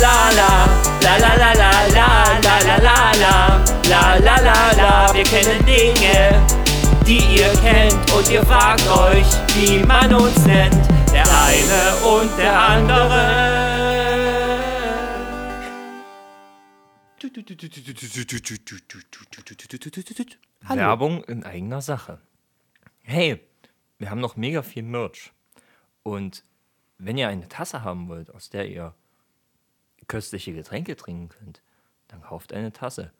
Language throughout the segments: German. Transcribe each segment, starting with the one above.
La la, la la la la la la la la la la la la la Wir kennen Dinge, die ihr kennt und ihr fragt euch, wie man uns nennt. Der eine und der andere. Werbung in eigener Sache. Hey, wir haben noch mega viel Merch. Und wenn ihr eine Tasse haben wollt, aus der ihr köstliche Getränke trinken könnt, dann kauft eine Tasse.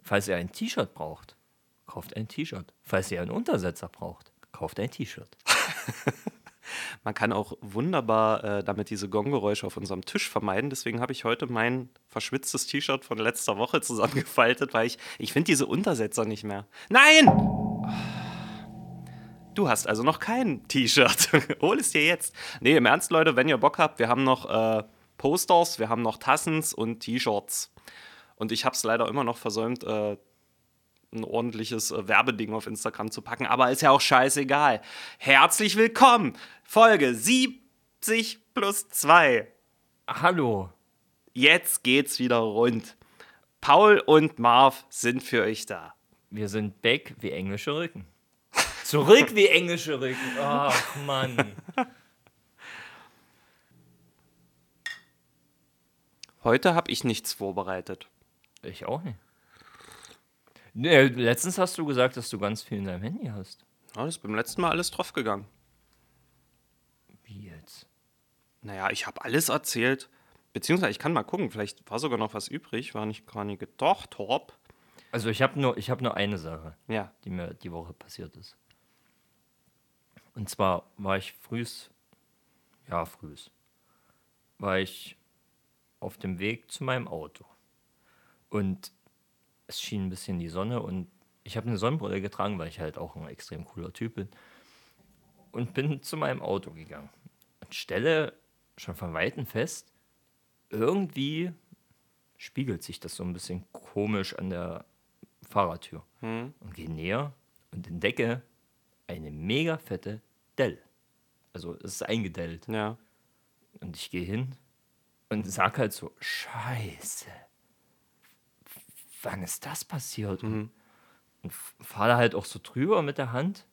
Falls ihr ein T-Shirt braucht, kauft ein T-Shirt. Falls ihr einen Untersetzer braucht, kauft ein T-Shirt. Man kann auch wunderbar äh, damit diese Gonggeräusche auf unserem Tisch vermeiden. Deswegen habe ich heute mein verschwitztes T-Shirt von letzter Woche zusammengefaltet, weil ich, ich finde diese Untersetzer nicht mehr. Nein! Du hast also noch kein T-Shirt. Hol es dir jetzt. Nee, im Ernst, Leute, wenn ihr Bock habt, wir haben noch äh, Posters, wir haben noch Tassens und T-Shirts. Und ich habe es leider immer noch versäumt, äh, ein ordentliches äh, Werbeding auf Instagram zu packen, aber ist ja auch scheißegal. Herzlich willkommen, Folge 70 plus 2. Hallo. Jetzt geht's wieder rund. Paul und Marv sind für euch da. Wir sind back wie englische Rücken. Zurück wie englische Rücken. Ach, Mann. Heute habe ich nichts vorbereitet. Ich auch nicht. Nee, letztens hast du gesagt, dass du ganz viel in deinem Handy hast. Ja, das ist beim letzten Mal alles drauf gegangen. Wie jetzt? Naja, ich habe alles erzählt. Beziehungsweise, ich kann mal gucken, vielleicht war sogar noch was übrig, war nicht gar nicht gedacht, Torp. Also ich habe nur, ich hab nur eine Sache, Ja. die mir die Woche passiert ist. Und zwar war ich frühs, ja frühs, war ich auf dem Weg zu meinem Auto. Und es schien ein bisschen die Sonne und ich habe eine Sonnenbrille getragen, weil ich halt auch ein extrem cooler Typ bin. Und bin zu meinem Auto gegangen und stelle schon von Weitem fest, irgendwie spiegelt sich das so ein bisschen komisch an der Fahrertür. Und gehe näher und entdecke eine mega fette Dell. Also es ist eingedellt. Ja. Und ich gehe hin und sag halt so, scheiße. Wann ist das passiert? Und fahre da halt auch so drüber mit der Hand.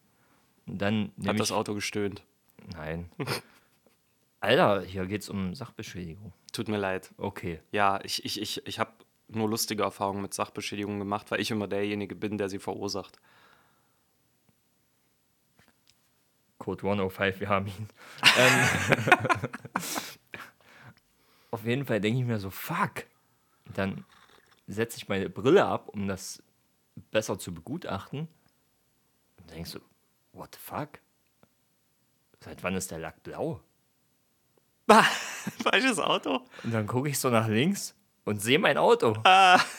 Und dann Hat das Auto gestöhnt. Nein. Alter, hier geht's um Sachbeschädigung. Tut mir leid. Okay. Ja, ich, ich, ich, ich habe nur lustige Erfahrungen mit Sachbeschädigungen gemacht, weil ich immer derjenige bin, der sie verursacht. Code 105, wir haben ihn. ähm, auf jeden Fall denke ich mir so, fuck. Dann setze ich meine Brille ab, um das besser zu begutachten. Und denkst du, what the fuck? Seit wann ist der Lack blau? Falsches Auto? Und dann gucke ich so nach links und sehe mein Auto.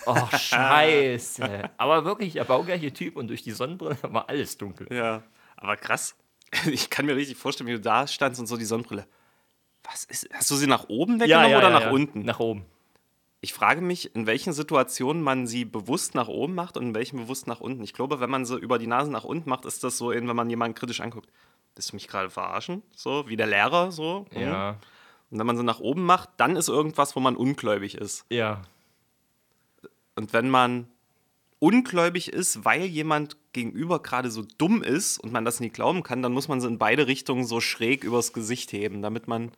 Oh, scheiße. Aber wirklich, der baugleiche Typ und durch die Sonnenbrille war alles dunkel. Ja. Aber krass. Ich kann mir richtig vorstellen, wie du da standst und so die Sonnenbrille. Was ist. Hast du sie nach oben weggenommen oder nach unten? Nach oben. Ich frage mich, in welchen Situationen man sie bewusst nach oben macht und in welchen bewusst nach unten. Ich glaube, wenn man sie über die Nase nach unten macht, ist das so, wenn man jemanden kritisch anguckt. Willst du mich gerade verarschen? So, wie der Lehrer, so. Mhm. Ja. Und wenn man sie nach oben macht, dann ist irgendwas, wo man ungläubig ist. Ja. Und wenn man ungläubig ist, weil jemand gegenüber gerade so dumm ist und man das nie glauben kann, dann muss man sie in beide Richtungen so schräg übers Gesicht heben, damit man.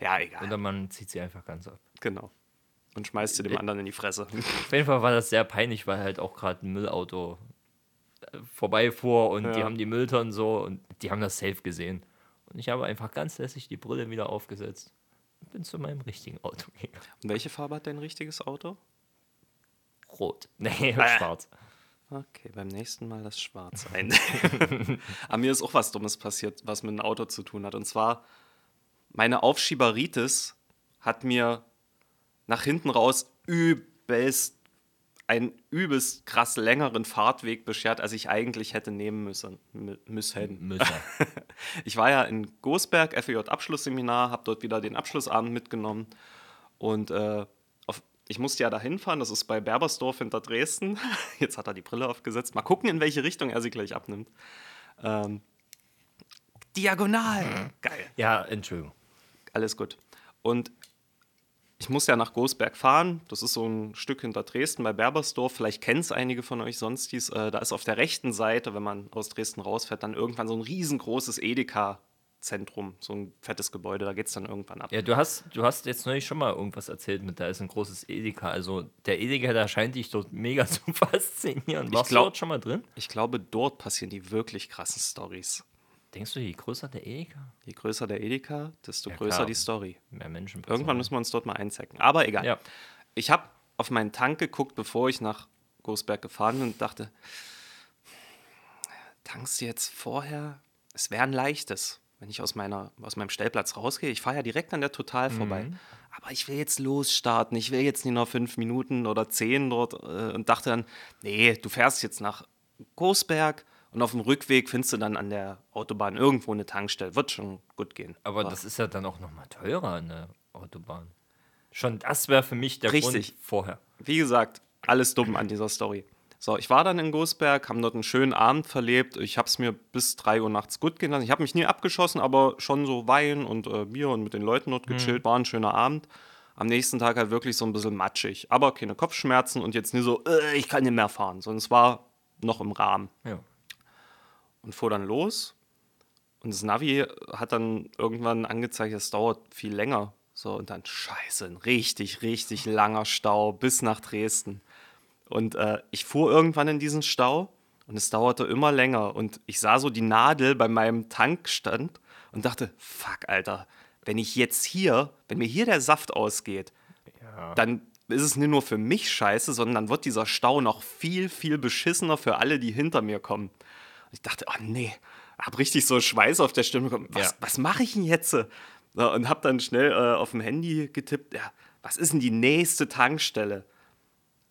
Ja, egal. Oder man zieht sie einfach ganz ab. Genau. Und schmeißt sie dem anderen in die Fresse. Auf jeden Fall war das sehr peinlich, weil halt auch gerade ein Müllauto äh, vorbeifuhr und die Ja. haben die Mülltonnen so und die haben das safe gesehen. Und ich habe einfach ganz lässig die Brille wieder aufgesetzt und bin zu meinem richtigen Auto gegangen. Und welche Farbe hat dein richtiges Auto? Rot. Nee, Ah. schwarz. Okay, beim nächsten Mal das Schwarz ein. Aber mir ist auch was Dummes passiert, was mit einem Auto zu tun hat. Und zwar, meine Aufschieberitis hat mir nach hinten raus übelst einen übelst krass längeren Fahrtweg beschert, als ich eigentlich hätte nehmen müssen. mü- müssen. Ich war ja in Gosberg, FEJ-Abschlussseminar, habe dort wieder den Abschlussabend mitgenommen. Und äh, ich musste ja da hinfahren, das ist bei Berbersdorf hinter Dresden. Jetzt hat er die Brille aufgesetzt. Mal gucken, in welche Richtung er sie gleich abnimmt. Ähm, diagonal. Geil. Ja, Entschuldigung. Alles gut. Und ich muss ja nach Gosberg fahren. Das ist so ein Stück hinter Dresden bei Berbersdorf. Vielleicht kennen es einige von euch sonst dies. Äh, da ist auf der rechten Seite, wenn man aus Dresden rausfährt, dann irgendwann so ein riesengroßes Edeka-Zentrum. So ein fettes Gebäude. Da geht es dann irgendwann ab. Ja, du hast, du hast jetzt neulich schon mal irgendwas erzählt mit, da ist ein großes Edeka. Also der Edeka, da scheint dich dort mega zu faszinieren. Warst glaub- du dort schon mal drin? Ich glaube, dort passieren die wirklich krassen Stories. Denkst du, je größer der Edeka, Je größer der Edeka, desto Ja, größer klar. die Story. mehr Menschen Irgendwann müssen wir uns dort mal einzecken. Aber egal. Ja. Ich habe auf meinen Tank geguckt, bevor ich nach Gosberg gefahren bin und dachte, tankst du jetzt vorher? Es wäre ein leichtes, wenn ich aus, meiner, aus meinem Stellplatz rausgehe. Ich fahre ja direkt an der Total vorbei. Aber ich will jetzt losstarten. Ich will jetzt nicht noch fünf Minuten oder zehn dort. Äh, und dachte dann, nee, du fährst jetzt nach Gosberg und auf dem Rückweg findest du dann an der Autobahn irgendwo eine Tankstelle. Wird schon gut gehen. Aber das ist ja dann auch nochmal teurer an der Autobahn. Schon das wäre für mich der Richtig. Grund vorher. wie gesagt, alles dumm an dieser Story. So, ich war dann in Gosberg, haben dort einen schönen Abend verlebt. Ich habe es mir bis 3 Uhr nachts gut gehen lassen. Ich habe mich nie abgeschossen, aber schon so Wein und äh, Bier und mit den Leuten dort gechillt. War ein schöner Abend. Am nächsten Tag halt wirklich so ein bisschen matschig. Aber keine Kopfschmerzen und jetzt nie so, äh, ich kann nicht mehr fahren. Sondern es war noch im Rahmen. Ja. Und fuhr dann los. Und das Navi hat dann irgendwann angezeigt, es dauert viel länger. So, und dann, scheiße, ein richtig, richtig langer Stau bis nach Dresden. Und äh, ich fuhr irgendwann in diesen Stau und es dauerte immer länger. Und ich sah so die Nadel bei meinem Tankstand und dachte, fuck, Alter, wenn ich jetzt hier, wenn mir hier der Saft ausgeht, dann ist es nicht nur für mich scheiße, sondern dann wird dieser Stau noch viel, viel beschissener für alle, die hinter mir kommen. Und ich dachte, oh nee, hab richtig so Schweiß auf der Stimme bekommen. Was, Ja. was mache ich denn jetzt? Und hab dann schnell äh, auf dem Handy getippt, ja, was ist denn die nächste Tankstelle?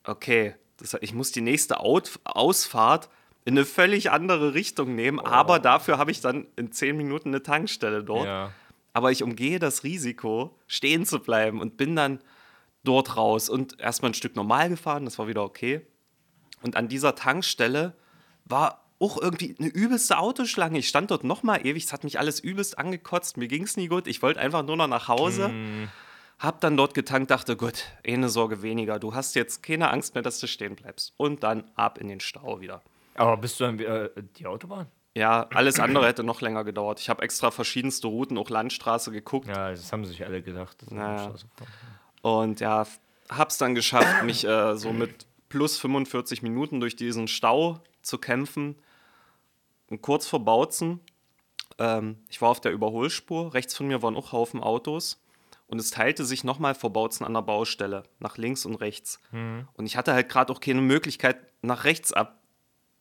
Okay, das, ich muss die nächste Out Ausfahrt in eine völlig andere Richtung nehmen, aber dafür habe ich dann in zehn Minuten eine Tankstelle dort. Ja. Aber ich umgehe das Risiko, stehen zu bleiben und bin dann dort raus und erstmal ein Stück normal gefahren, das war wieder okay. Und an dieser Tankstelle war auch irgendwie eine übelste Autoschlange. Ich stand dort nochmal ewig, es hat mich alles übelst angekotzt, mir ging es nie gut. Ich wollte einfach nur noch nach Hause. Hab dann dort getankt, dachte, gut, eine Sorge weniger. Du hast jetzt keine Angst mehr, dass du stehen bleibst. Und dann ab in den Stau wieder. Aber bist du dann wieder äh, die Autobahn? Ja, alles andere hätte noch länger gedauert. Ich habe extra verschiedenste Routen, auch Landstraße geguckt. Ja, das haben sich alle gedacht. dass Ja. die Straße fahren. Und ja, hab's dann geschafft, mich äh, so mit plus 45 Minuten durch diesen Stau zu kämpfen. Und kurz vor Bautzen, ähm, ich war auf der Überholspur, rechts von mir waren auch Haufen Autos. Und es teilte sich nochmal vor Bautzen an der Baustelle, nach links und rechts. Und ich hatte halt gerade auch keine Möglichkeit, nach rechts ab,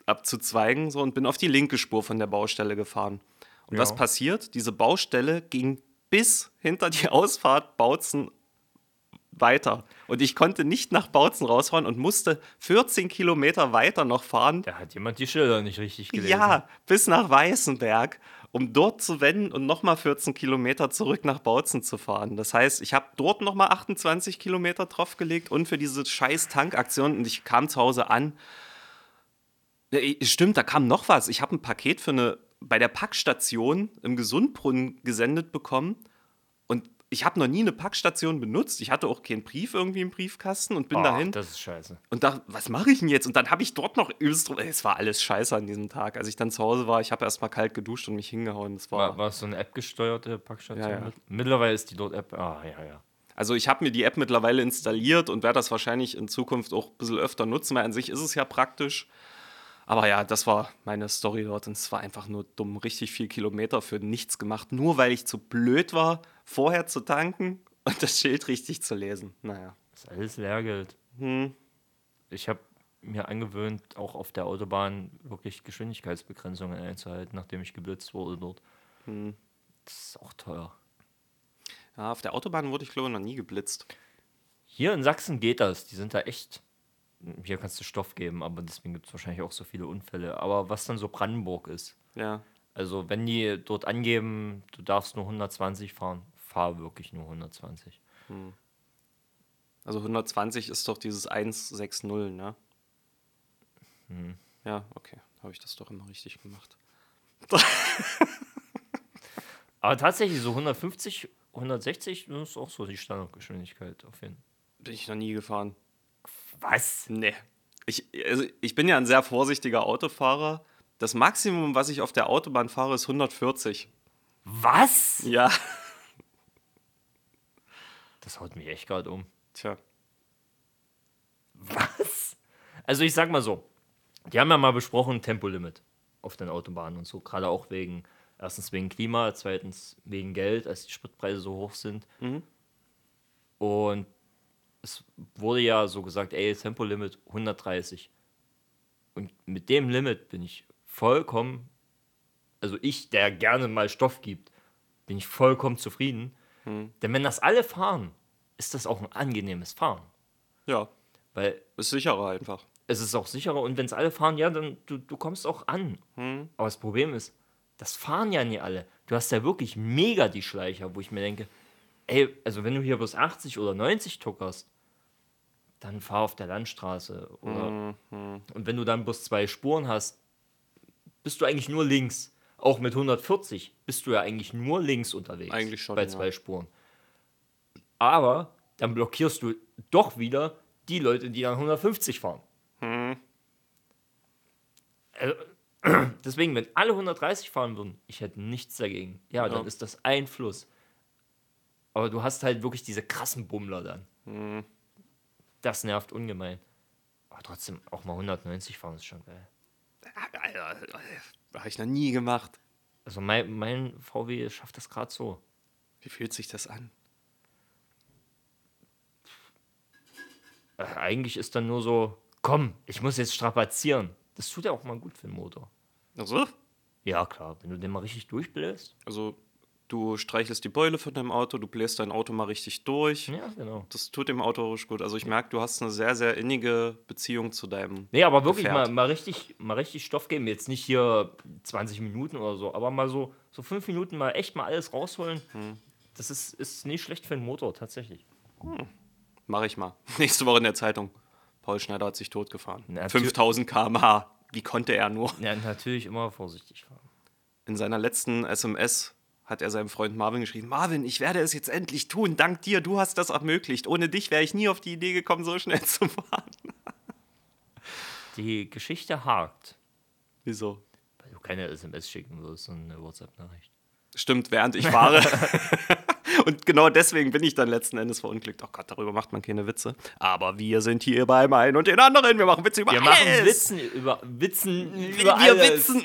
abzuzweigen so, und bin auf die linke Spur von der Baustelle gefahren. Und Ja. was passiert? Diese Baustelle ging bis hinter die Ausfahrt Bautzen weiter. Und ich konnte nicht nach Bautzen rausfahren und musste 14 Kilometer weiter noch fahren. Da hat jemand die Schilder nicht richtig gelesen. Ja, bis nach Weißenberg, um dort zu wenden und nochmal 14 Kilometer zurück nach Bautzen zu fahren. Das heißt, ich habe dort nochmal 28 Kilometer draufgelegt und für diese scheiß Tankaktion und ich kam zu Hause an. Stimmt, da kam noch was. Ich habe ein Paket für eine bei der Packstation im Gesundbrunnen gesendet bekommen ich habe noch nie eine Packstation benutzt. Ich hatte auch keinen Brief irgendwie im Briefkasten und bin Ach, dahin Das ist scheiße. und dachte, was mache ich denn jetzt? Und dann habe ich dort noch übelst. Es war alles scheiße an diesem Tag. Als ich dann zu Hause war, ich habe erstmal kalt geduscht und mich hingehauen. Das war, War, war es so eine App-gesteuerte Packstation? Ja, ja. mit? Mittlerweile ist die dort App. Ah, ja, ja. Also ich habe mir die App mittlerweile installiert und werde das wahrscheinlich in Zukunft auch ein bisschen öfter nutzen, weil an sich ist es ja praktisch. Aber ja, das war meine Story dort und es war einfach nur dumm. Richtig viel Kilometer für nichts gemacht, nur weil ich zu blöd war, vorher zu tanken und das Schild richtig zu lesen. Naja. Das ist alles Lehrgeld. Hm. Ich habe mir angewöhnt, auch auf der Autobahn wirklich Geschwindigkeitsbegrenzungen einzuhalten, nachdem ich geblitzt wurde dort. Hm. Das ist auch teuer. Ja, auf der Autobahn wurde ich, glaube ich, noch nie geblitzt. Hier in Sachsen geht das. Die sind da echt. Hier kannst du Stoff geben, aber deswegen gibt es wahrscheinlich auch so viele Unfälle. Aber was dann so Brandenburg ist. Ja. Also, wenn die dort angeben, du darfst nur 120 fahren, fahr wirklich nur 120. Also 120 ist doch dieses 160, ne? Ja, okay. Habe ich das doch immer richtig gemacht. Aber tatsächlich so 150, 160 das ist auch so die Standardgeschwindigkeit auf jeden Bin ich noch nie gefahren. Was? Nee. Ich, also ich bin ja ein sehr vorsichtiger Autofahrer. Das Maximum, was ich auf der Autobahn fahre, ist 140. Was? Ja. Das haut mich echt gerade um. Tja. Was? Also ich sag mal so, die haben ja mal besprochen Tempolimit auf den Autobahnen und so, gerade auch wegen, erstens wegen Klima, zweitens wegen Geld, als die Spritpreise so hoch sind. Und es wurde ja so gesagt, ey, Tempolimit 130. Und mit dem Limit bin ich vollkommen, also ich, der gerne mal Stoff gibt, bin ich vollkommen zufrieden. Denn wenn das alle fahren, ist das auch ein angenehmes Fahren. Ja. Weil Ist sicherer einfach. es ist auch sicherer und wenn es alle fahren, ja, dann du, du kommst auch an. Aber das Problem ist, das fahren ja nie alle. Du hast ja wirklich mega die Schleicher, wo ich mir denke, ey, also wenn du hier bis 80 oder 90 tuckerst, dann fahr auf der Landstraße. Oder Und wenn du dann bloß zwei Spuren hast, bist du eigentlich nur links. Auch mit 140 bist du ja eigentlich nur links unterwegs. Eigentlich schon, Bei ja. zwei Spuren. Aber dann blockierst du doch wieder die Leute, die dann 150 fahren. Also, deswegen, wenn alle 130 fahren würden, ich hätte nichts dagegen. Ja, dann Ja. ist das ein Fluss. Aber du hast halt wirklich diese krassen Bummler dann. Das nervt ungemein. Aber trotzdem, auch mal 190 fahren ist schon geil. Habe ich noch nie gemacht. Also mein, mein VW schafft das gerade so. Wie fühlt sich das an? Äh, eigentlich ist dann nur so, komm, ich muss jetzt strapazieren. Das tut ja auch mal gut für den Motor. Also, Ja, klar, wenn du den mal richtig durchbläst. also du streichelst die Beule von deinem Auto, du bläst dein Auto mal richtig durch. Ja, genau. Das tut dem Auto richtig gut. Also ich merke, du hast eine sehr, sehr innige Beziehung zu deinem. Nee, aber wirklich Gefährt. mal, mal, richtig, mal richtig Stoff geben. Jetzt nicht hier 20 Minuten oder so, aber mal so, so fünf Minuten mal echt mal alles rausholen. Das ist, ist nicht schlecht für den Motor, tatsächlich. Mache ich mal. Nächste Woche in der Zeitung. Paul Schneider hat sich totgefahren. Na, tü- 5000 km/h. Wie konnte er nur? Ja, natürlich immer vorsichtig fahren. In seiner letzten SMS hat er seinem Freund Marvin geschrieben: Marvin, ich werde es jetzt endlich tun. Dank dir, du hast das ermöglicht. Ohne dich wäre ich nie auf die Idee gekommen, so schnell zu fahren. Die Geschichte hakt, Wieso? weil du keine SMS schicken wirst, sondern eine WhatsApp-Nachricht. Stimmt, während ich fahre. Und genau deswegen bin ich dann letzten Endes verunglückt. Oh Gott, darüber macht man keine Witze. Aber wir sind hier beim einen und den anderen. Wir machen Witze über Wir alles. machen Witzen über Witzen über wir alles. witzen.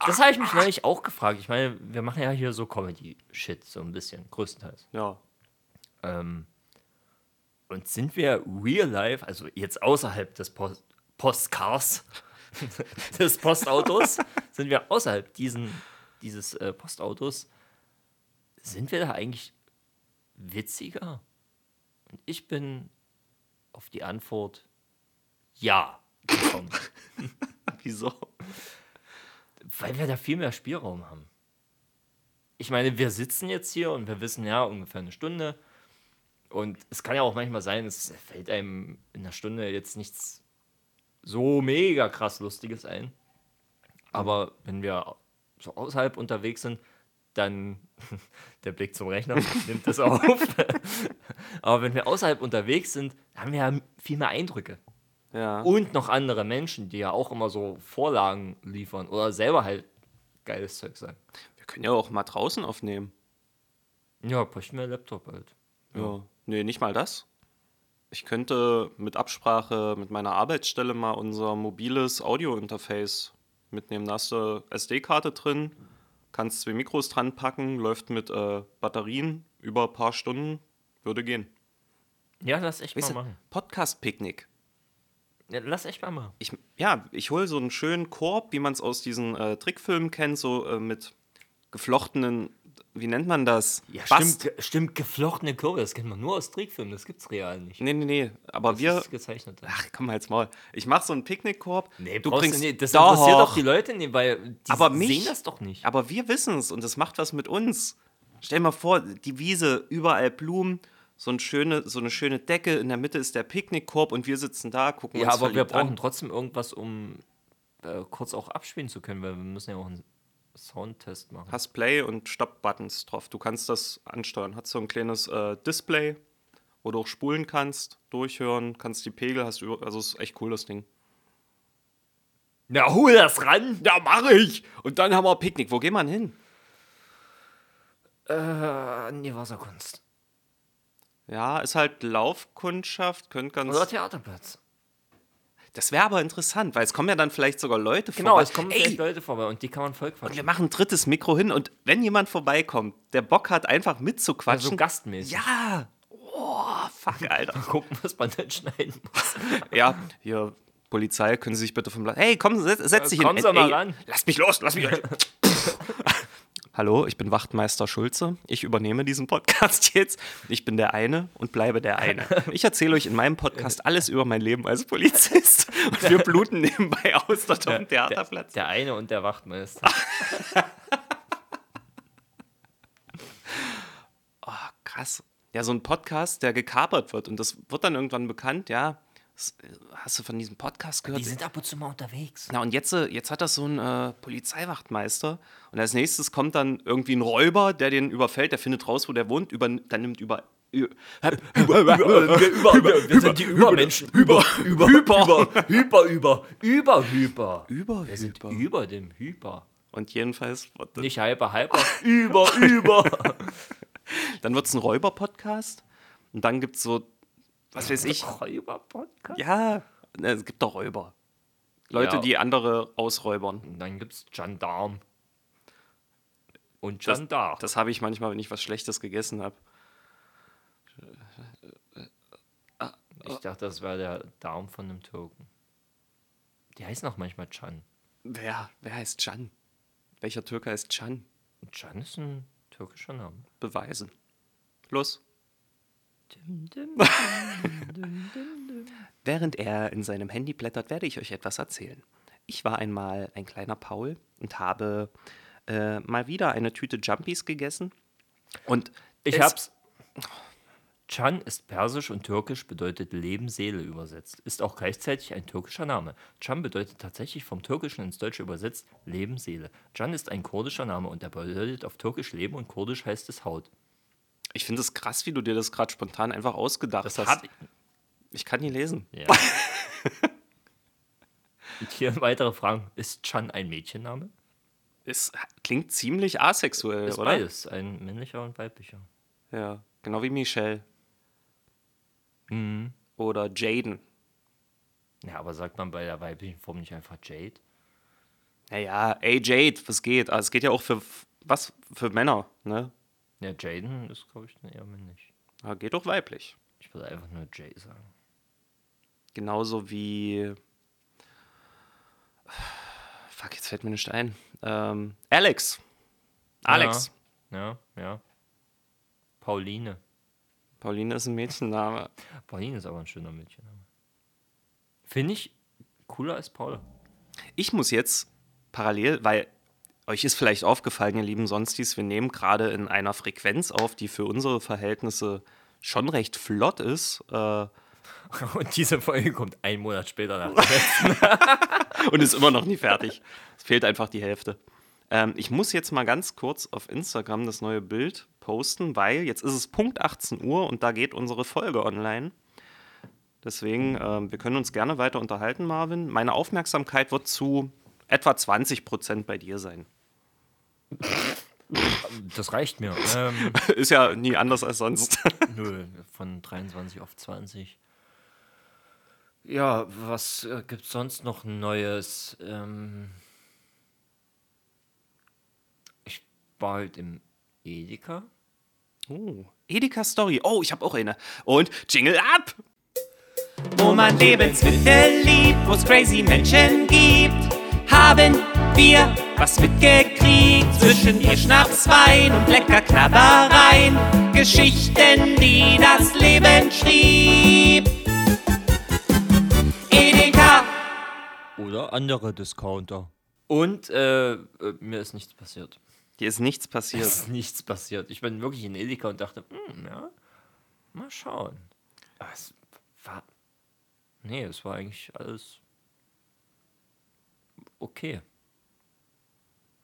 Das habe ich mich neulich auch gefragt. Ich meine, wir machen ja hier so Comedy-Shit, so ein bisschen, größtenteils. Ja. Ähm, und sind wir real life, also jetzt außerhalb des Post Postcars, des Postautos, sind wir außerhalb diesen, dieses äh, Postautos, sind wir da eigentlich witziger? Und ich bin auf die Antwort ja gekommen, Wieso? Weil wir da viel mehr Spielraum haben. Ich meine, wir sitzen jetzt hier und wir wissen ja ungefähr eine Stunde. Und es kann ja auch manchmal sein, es fällt einem in einer Stunde jetzt nichts so mega krass Lustiges ein. Aber wenn wir so außerhalb unterwegs sind, dann der Blick zum Rechner nimmt das auf. Aber wenn wir außerhalb unterwegs sind, haben wir ja viel mehr Eindrücke. Ja. Und noch andere Menschen, die ja auch immer so Vorlagen liefern oder selber halt geiles Zeug sagen. Wir können ja auch mal draußen aufnehmen. Ja, bräuchten wir einen Laptop halt. Ja. Nee, nicht mal das. Ich könnte mit Absprache mit meiner Arbeitsstelle mal unser mobiles Audio-Interface mitnehmen. Da hast du SD-Karte drin, kannst zwei Mikros dran packen, läuft mit äh, Batterien über ein paar Stunden, würde gehen. Ja, lass echt Weißt mal machen. Podcast-Picknick. Ja, lass echt mal machen. Ich, ja, ich hole so einen schönen Korb, wie man es aus diesen äh, Trickfilmen kennt, so äh, mit geflochtenen, wie nennt man das? Ja, Bast- stimmt, stimmt, geflochtene Kurve, das kennt man nur aus Trickfilmen, das gibt's real nicht. Nee, nee, nee, aber Das wir. ist gezeichnet. Ach, komm halt's Maul. Ich mache so einen Picknickkorb. Nee, du bringst. du nicht. Das Doch. interessiert doch die Leute nicht, weil die Aber mich- sehen das doch nicht. Aber wir wissen es und das macht was mit uns. Stell mal vor, die Wiese, überall Blumen, so, ein schöne, so eine schöne Decke, in der Mitte ist der Picknickkorb und wir sitzen da, gucken Ja, uns aber wir brauchen an. trotzdem irgendwas, um äh, kurz auch abspielen zu können, weil wir müssen ja auch ein Soundtest machen. hast Play und Stop-Buttons drauf. Du kannst das ansteuern. Hat so ein kleines äh, Display, wo du auch spulen kannst, durchhören, kannst die Pegel, hast über, also ist echt cool das Ding. Na, hol das ran! Ja, mache ich. Und dann haben wir Picknick. Wo gehen wir denn hin? Äh, nee, Wasserkunst. Ja, ist halt Laufkundschaft, könnte ganz. Oder Theaterplatz. Das wäre aber interessant, weil es kommen ja dann vielleicht sogar Leute Genau, vorbei. es kommen Ey, vielleicht Leute vorbei und die kann man voll und quatschen. wir machen ein drittes Mikro hin und wenn jemand vorbeikommt, der Bock hat, einfach mitzuquatschen. Also gastmäßig. ja. Oh, fuck, Alter. Gucken, was man dann schneiden muss. ja, hier, Polizei, können Sie sich bitte vom. Hey, komm, setz, setz dich kommen hin. Sie mal ran. Lass mich los, lass mich los. Hallo, ich bin Wachtmeister Schulze. Ich übernehme diesen Podcast jetzt. Ich bin der eine und bleibe der eine. Ich erzähle euch in meinem Podcast alles über mein Leben als Polizist. Und wir bluten nebenbei aus dort auf dem Der, Theaterplatz. der eine und der Wachtmeister. Krass. Ja, so ein Podcast, der gekapert wird und das wird dann irgendwann bekannt, ja. Äh, Hast du von diesem Podcast gehört? Die sind ab und zu mal unterwegs. Na, und jetzt, äh, jetzt hat das so ein äh, Polizeiwachtmeister. Und als nächstes kommt dann irgendwie ein Räuber, der den überfällt, der findet raus, wo der wohnt, über, dann nimmt über. Über, über, über, wir sind die Übermenschen. Über, über, über, hyper, über, über, hyper. über, Wir sind über. über dem Hyper. Und jedenfalls, Nicht hyper, hyper, über, über. dann wird es ein Räuber-Podcast. Und dann gibt es so, was weiß ich. Räuber-Podcast? Ja, ne, es gibt doch Räuber. Leute, Ja. die andere ausräubern. Und dann gibt's Gendarm. Und Gendarm. Das habe ich manchmal, wenn ich was Schlechtes gegessen habe. Ich dachte, das wäre der Darm von einem Türken. Die heißen auch manchmal Can. Wer, wer heißt Can? Welcher Türke heißt Can? Can ist ein türkischer Name. Beweisen. Los. Während er in seinem Handy blättert, werde ich euch etwas erzählen. Ich war einmal ein kleiner Paul und habe äh, mal wieder eine Tüte Jumpies gegessen. Und Ich es- hab's. Can ist persisch und türkisch, bedeutet Leben, Seele übersetzt. Ist auch gleichzeitig ein türkischer Name. Can bedeutet tatsächlich vom Türkischen ins Deutsche übersetzt Leben, Seele. Can ist ein kurdischer Name und er bedeutet auf Türkisch Leben und kurdisch heißt es Haut. Ich finde es krass, wie du dir das gerade spontan einfach ausgedacht hast. hab ich- kann nie lesen. Ja. hier weitere Fragen. Ist Can ein Mädchenname? Es klingt ziemlich asexuell, Ist oder? beides, ein männlicher und weiblicher. Ja, genau wie Michelle. Mhm. Oder Jaden. Ja, aber sagt man bei der weiblichen Form nicht einfach Jade? Naja, ey Jade, was geht? Also es geht ja auch für was für Männer, ne? Ja, Jaden ist, glaube ich, dann eher männlich. Ja, geht doch weiblich. Ich würde einfach nur Jay sagen. Genauso wie. Fuck, jetzt fällt mir nicht ein. Ähm, Alex. Alex. Ja, ja, ja. Pauline. Pauline ist ein Mädchenname. Pauline ist aber ein schöner Mädchenname. Finde ich cooler als Paula. Ich muss jetzt parallel, weil euch ist vielleicht aufgefallen, ihr lieben Sonstis, wir nehmen gerade in einer Frequenz auf, die für unsere Verhältnisse schon recht flott ist. Äh, Und diese Folge kommt einen Monat später nach der letzten. und ist immer noch nie fertig. Es fehlt einfach die Hälfte. Ähm, ich muss jetzt mal ganz kurz auf Instagram das neue Bild posten, weil jetzt ist es Punkt 18 Uhr und da geht unsere Folge online. Deswegen, ähm, wir können uns gerne weiter unterhalten, Marvin. Meine Aufmerksamkeit wird zu etwa 20 Prozent bei dir sein. Das reicht mir. Ähm, Ist ja nie anders als sonst. nö, von 23 auf 20. Ja, was äh, gibt's sonst noch Neues? Ähm, ich war heute im Edeka. Oh, Edeka Story. Oh, ich habe auch eine. Und Jingle ab! Wo man Lebensmittel liebt, wo es crazy Menschen gibt, haben wir was mitgekriegt. Zwischen ihr Schnaps, Wein und lecker Knabbereien. Geschichten, die das Leben schrieb. Edeka. Oder andere Discounter. Und äh, äh, mir ist nichts passiert. Hier ist nichts Es passiert. ist nichts passiert. Ich bin wirklich in Edeka und dachte, hm, ja, mal schauen. Aber es war. Nee, es war eigentlich alles okay.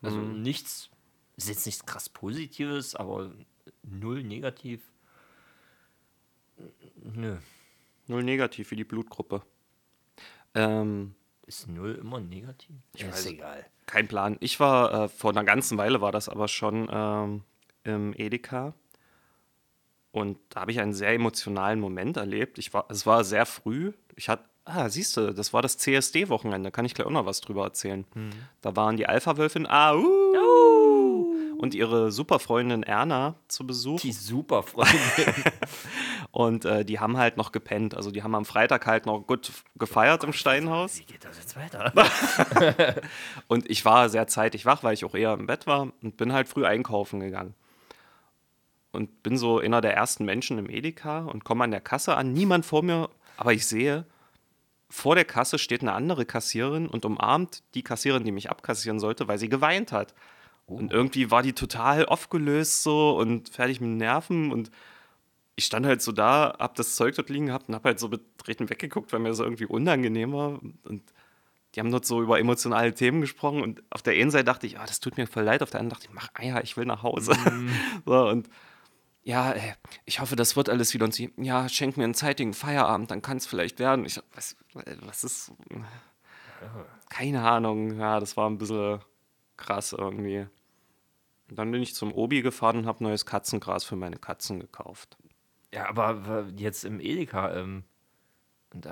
Also nichts, ist jetzt nichts krass Positives, aber null negativ. Nö. Null negativ wie die Blutgruppe. Ähm, Ist null immer negativ? Ich weiß- egal. kein Plan. Ich war, äh, vor einer ganzen Weile war das aber schon ähm, im Edeka. Und da habe ich einen sehr emotionalen Moment erlebt. Ich war, es war sehr früh. Ich hatte, ah, siehst du, das war das CSD-Wochenende. Kann ich gleich auch noch was drüber erzählen. Da waren die Alpha-Wölfin Au und ihre Superfreundin Erna zu Besuch. Die super Freundin. Und äh, die haben halt noch gepennt. Also die haben am Freitag halt noch gut gefeiert im Steinhaus. Wie geht das jetzt weiter? Und ich war sehr zeitig wach, weil ich auch eher im Bett war und bin halt früh einkaufen gegangen. Und bin so einer der ersten Menschen im Edeka und komme an der Kasse an. Niemand vor mir, aber ich sehe, vor der Kasse steht eine andere Kassiererin und umarmt die Kassiererin, die mich abkassieren sollte, weil sie geweint hat. Und irgendwie war die total aufgelöst so und fertig mit den Nerven und ich stand halt so da, hab das Zeug dort liegen gehabt und hab halt so betreten weggeguckt, weil mir das irgendwie unangenehm war. Und die haben dort so über emotionale Themen gesprochen und auf der einen Seite dachte ich, ah, das tut mir voll leid, auf der anderen dachte ich, mach Eier, ich will nach Hause. so, und ja, ey, ich hoffe, das wird alles wieder. Und sie, ja, schenk mir einen zeitigen Feierabend, dann kann es vielleicht werden. Ich, was, was ist, keine Ahnung, ja, das war ein bisschen krass irgendwie. Und dann bin ich zum Obi gefahren und habe neues Katzengras für meine Katzen gekauft. Ja, aber jetzt im Edeka. Ähm, und,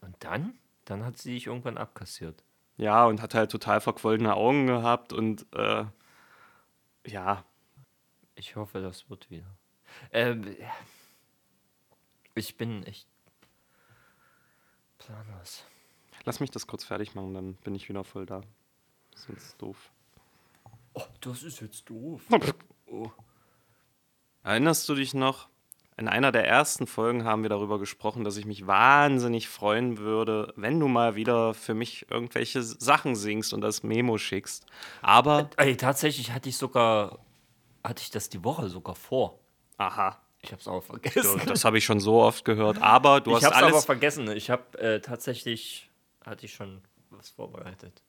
und dann? Dann hat sie dich irgendwann abkassiert. Ja, und hat halt total verquollene Augen gehabt und äh, ja, Ich hoffe, das wird wieder. Ähm, ich bin echt planlos. lass mich das kurz fertig machen, dann bin ich wieder voll da. Sonst doof. Oh, das ist jetzt doof. Oh. Erinnerst du dich noch? In einer der ersten Folgen haben wir darüber gesprochen, dass ich mich wahnsinnig freuen würde, wenn du mal wieder für mich irgendwelche Sachen singst und das Memo schickst. Aber, Ey, tatsächlich hatte ich sogar, hatte ich das die Woche sogar vor. aha, Ich hab's aber vergessen. das habe ich schon so oft gehört. Aber du ich hast hab's aber alles. vergessen. Ich habe äh, tatsächlich, hatte ich schon was vorbereitet.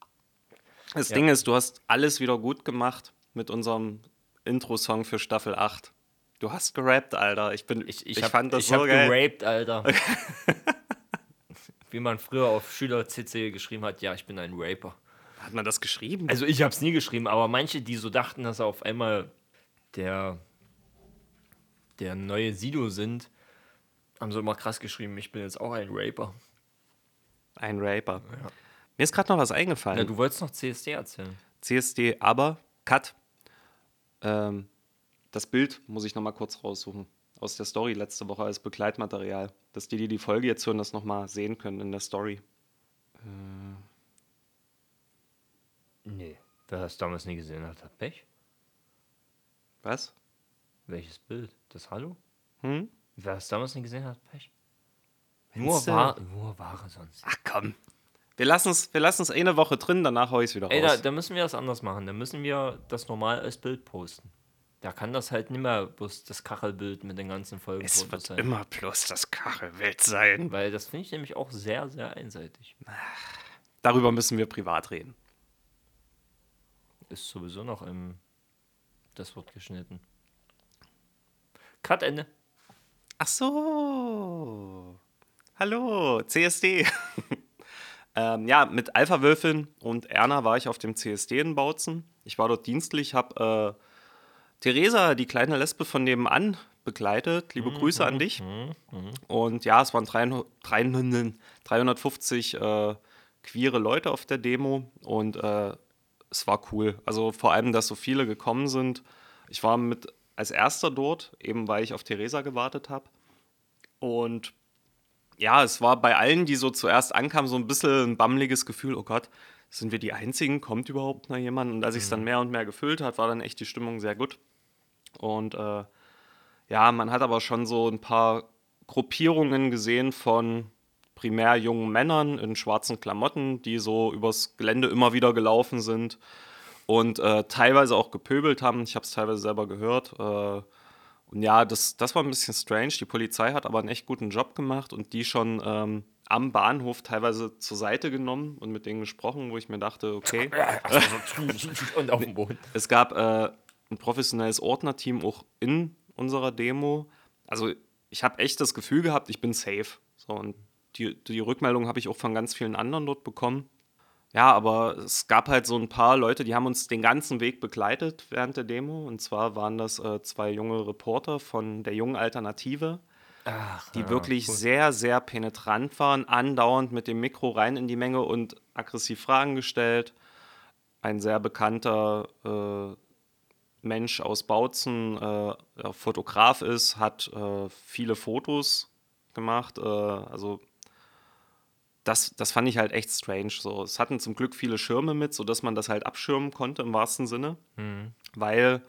Das Ja. Ding ist, du hast alles wieder gut gemacht mit unserem Intro-Song für Staffel 8. Du hast gerappt, Alter. Ich, bin, Ich, ich, ich, hab, fand das ich so hab geil. geraped, Alter. Wie man früher auf Schüler-CC geschrieben hat, ja, ich bin ein Raper. Hat man das geschrieben? Also ich hab's nie geschrieben, aber manche, die so dachten, dass er auf einmal der, der neue Sido sind, haben so immer krass geschrieben, ich bin jetzt auch ein Raper. Ein Raper. Mir ist gerade noch was eingefallen. Ja, du wolltest noch CSD erzählen. CSD, aber Cut. Ähm, das Bild muss ich noch mal kurz raussuchen. Aus der Story letzte Woche als Begleitmaterial. Dass die, die die Folge jetzt hören, das noch mal sehen können in der Story. Nee. Wer das damals nie gesehen hat, hat Pech. Was? Welches Bild? Das Hallo? Hm? Wer das damals nie gesehen hat, Pech. Nur, Meinst du? Wa nur Ware sonst. Ach komm. Wir lassen es wir lassen's eine Woche drin, danach hau ich es wieder Ey, da, raus. da müssen wir das anders machen. Da müssen wir das normal als Bild posten. Da kann das halt nicht mehr bloß das Kachelbild mit den ganzen Folgen es wird immer bloß das Kachelbild sein. Weil das finde ich nämlich auch sehr, sehr einseitig. Darüber müssen wir privat reden. Ist sowieso noch im. Das wird geschnitten. Cut Ende. Ach so. Hallo, CSD. ähm, ja, mit Alpha-Wölfin und Erna war ich auf dem CSD in Bautzen. Ich war dort dienstlich, habe äh, Theresa, die kleine Lesbe von nebenan, begleitet. Liebe Grüße an dich. Und ja, es waren 300, 300, 350 äh, queere Leute auf der Demo und äh, es war cool. Also vor allem, dass so viele gekommen sind. Ich war mit als erster dort, eben weil ich auf Theresa gewartet habe. Und ja, es war bei allen, die so zuerst ankamen, so ein bisschen ein bammeliges Gefühl, oh Gott, sind wir die Einzigen? Kommt überhaupt noch jemand? Und als ich es dann mehr und mehr gefüllt hat, war dann echt die Stimmung sehr gut. Und äh, ja, man hat aber schon so ein paar Gruppierungen gesehen von primär jungen Männern in schwarzen Klamotten, die so übers Gelände immer wieder gelaufen sind und äh, teilweise auch gepöbelt haben. Ich habe es teilweise selber gehört. Äh, Und ja, das, das war ein bisschen strange. Die Polizei hat aber einen echt guten Job gemacht und die schon ähm, am Bahnhof teilweise zur Seite genommen und mit denen gesprochen, wo ich mir dachte, okay. und auf dem Boden. Es gab äh, ein professionelles Ordnerteam auch in unserer Demo. Also ich habe echt das Gefühl gehabt, ich bin safe. So, und die, die Rückmeldung habe ich auch von ganz vielen anderen dort bekommen. Ja, aber es gab halt so ein paar Leute, die haben uns den ganzen Weg begleitet während der Demo. Und zwar waren das äh, zwei junge Reporter von der jungen Alternative, Ach, die ja, wirklich cool. sehr, sehr penetrant waren, andauernd mit dem Mikro rein in die Menge und aggressiv Fragen gestellt. Ein sehr bekannter äh, Mensch aus Bautzen, äh, Fotograf ist, hat äh, viele Fotos gemacht. Äh, also das, das fand ich halt echt strange. So. Es hatten zum Glück viele Schirme mit, sodass man das halt abschirmen konnte im wahrsten Sinne. Mhm. Weil